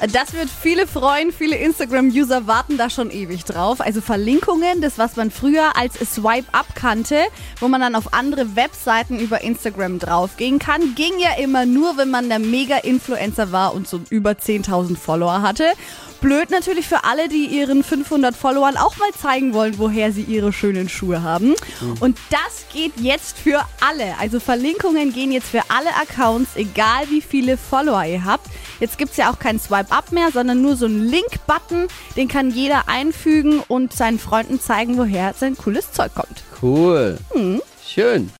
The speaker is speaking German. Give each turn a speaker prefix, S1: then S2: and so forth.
S1: Das wird viele freuen. Viele Instagram-User warten da schon ewig drauf. Also Verlinkungen, das was man früher als Swipe-Up kannte, wo man dann auf andere Webseiten über Instagram draufgehen kann, ging ja immer nur, wenn man der Mega-Influencer war und so über 10.000 Follower hatte. Blöd natürlich für alle, die ihren 500 Followern auch mal zeigen wollen, woher sie ihre schönen Schuhe haben. Und das geht jetzt für alle. Also Verlinkungen gehen jetzt für alle Accounts, egal wie viele Follower ihr habt. Jetzt gibt es ja auch kein Swipe-Up mehr, sondern nur so einen Link-Button. Den kann jeder einfügen und seinen Freunden zeigen, woher sein cooles Zeug kommt.
S2: Cool. Schön.